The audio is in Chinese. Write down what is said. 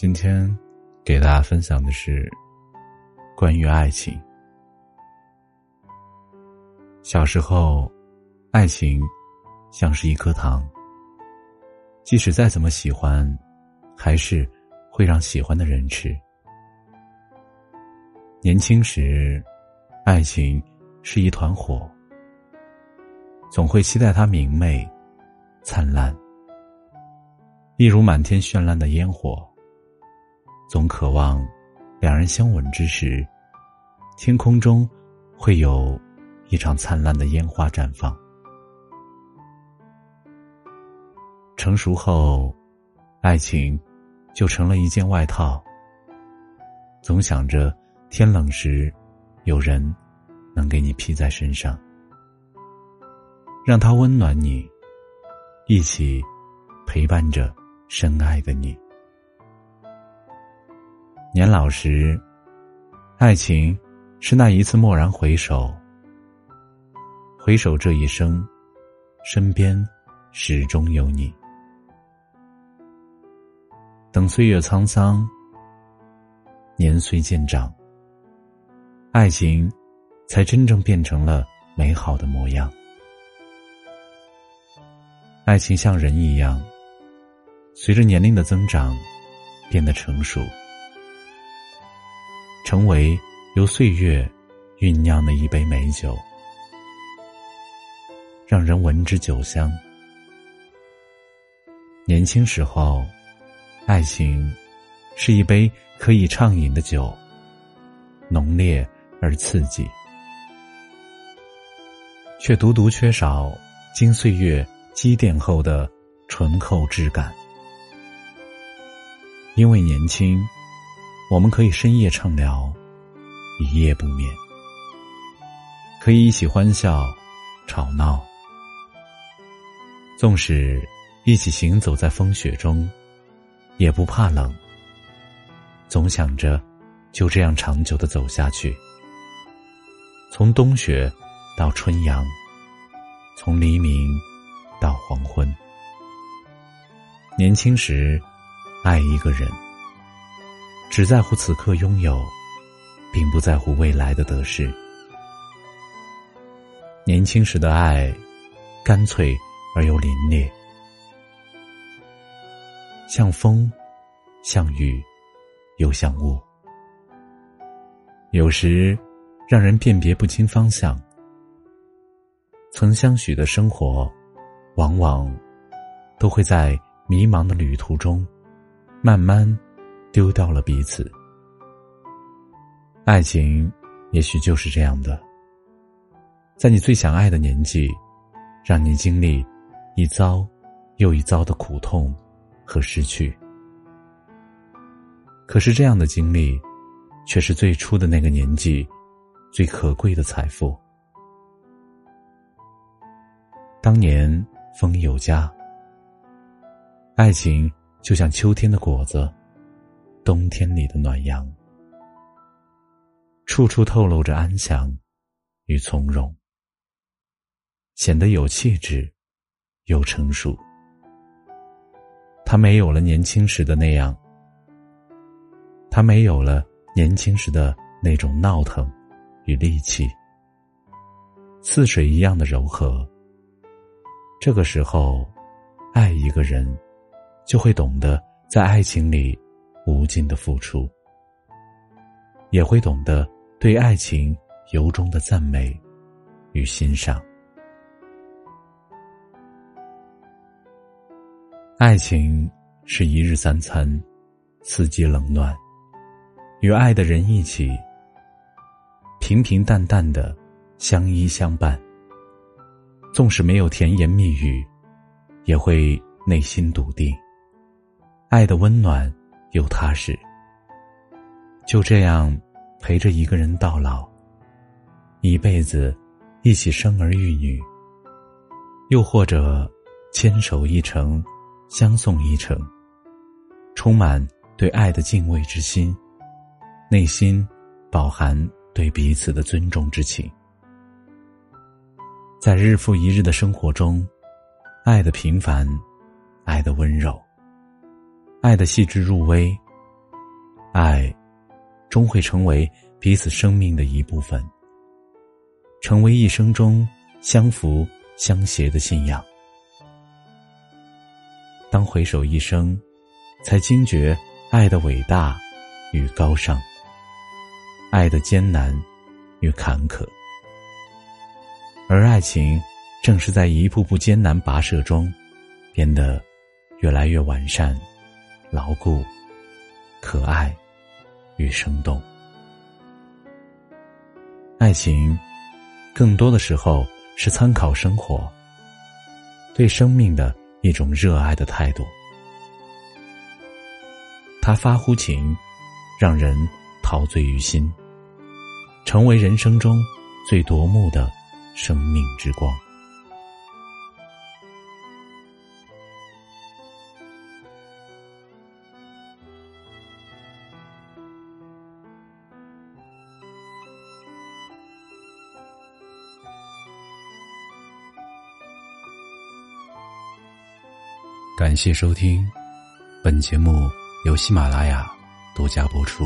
今天给大家分享的是关于爱情。小时候，爱情像是一颗糖，即使再怎么喜欢，还是会让喜欢的人吃。年轻时，爱情是一团火，总会期待它明媚、灿烂，一如满天绚烂的烟火。总渴望，两人相吻之时，天空中会有一场灿烂的烟花绽放。成熟后，爱情就成了一件外套。总想着天冷时，有人能给你披在身上，让他温暖你，一起陪伴着深爱的你。年老时，爱情是那一次蓦然回首，回首这一生，身边始终有你。等岁月沧桑，年岁渐长，爱情才真正变成了美好的模样。爱情像人一样，随着年龄的增长，变得成熟。成为由岁月酝酿的一杯美酒，让人闻之酒香。年轻时候，爱情是一杯可以畅饮的酒，浓烈而刺激，却独独缺少经岁月积淀后的醇厚质感。因为年轻。我们可以深夜畅聊，一夜不眠；可以一起欢笑、吵闹。纵使一起行走在风雪中，也不怕冷。总想着就这样长久的走下去，从冬雪到春阳，从黎明到黄昏。年轻时，爱一个人。只在乎此刻拥有，并不在乎未来的得失。年轻时的爱，干脆而又凛冽，像风，像雨，又像雾，有时让人辨别不清方向。曾相许的生活，往往都会在迷茫的旅途中，慢慢。丢掉了彼此，爱情也许就是这样的，在你最想爱的年纪，让你经历一遭又一遭的苦痛和失去。可是这样的经历，却是最初的那个年纪最可贵的财富。当年风有家，爱情就像秋天的果子。冬天里的暖阳，处处透露着安详与从容，显得有气质，又成熟。他没有了年轻时的那样，他没有了年轻时的那种闹腾与戾气，似水一样的柔和。这个时候，爱一个人，就会懂得在爱情里。无尽的付出，也会懂得对爱情由衷的赞美与欣赏。爱情是一日三餐，四季冷暖，与爱的人一起，平平淡淡的相依相伴。纵使没有甜言蜜语，也会内心笃定。爱的温暖又踏实，就这样陪着一个人到老，一辈子一起生儿育女，又或者牵手一程，相送一程，充满对爱的敬畏之心，内心饱含对彼此的尊重之情，在日复一日的生活中，爱的平凡，爱的温柔。爱的细致入微，爱终会成为彼此生命的一部分，成为一生中相扶相携的信仰。当回首一生，才惊觉爱的伟大与高尚，爱的艰难与坎坷，而爱情正是在一步步艰难跋涉中，变得越来越完善。牢固、可爱与生动，爱情更多的时候是参考生活，对生命的一种热爱的态度。它发乎情，让人陶醉于心，成为人生中最夺目的生命之光。感谢收听，本节目由喜马拉雅独家播出。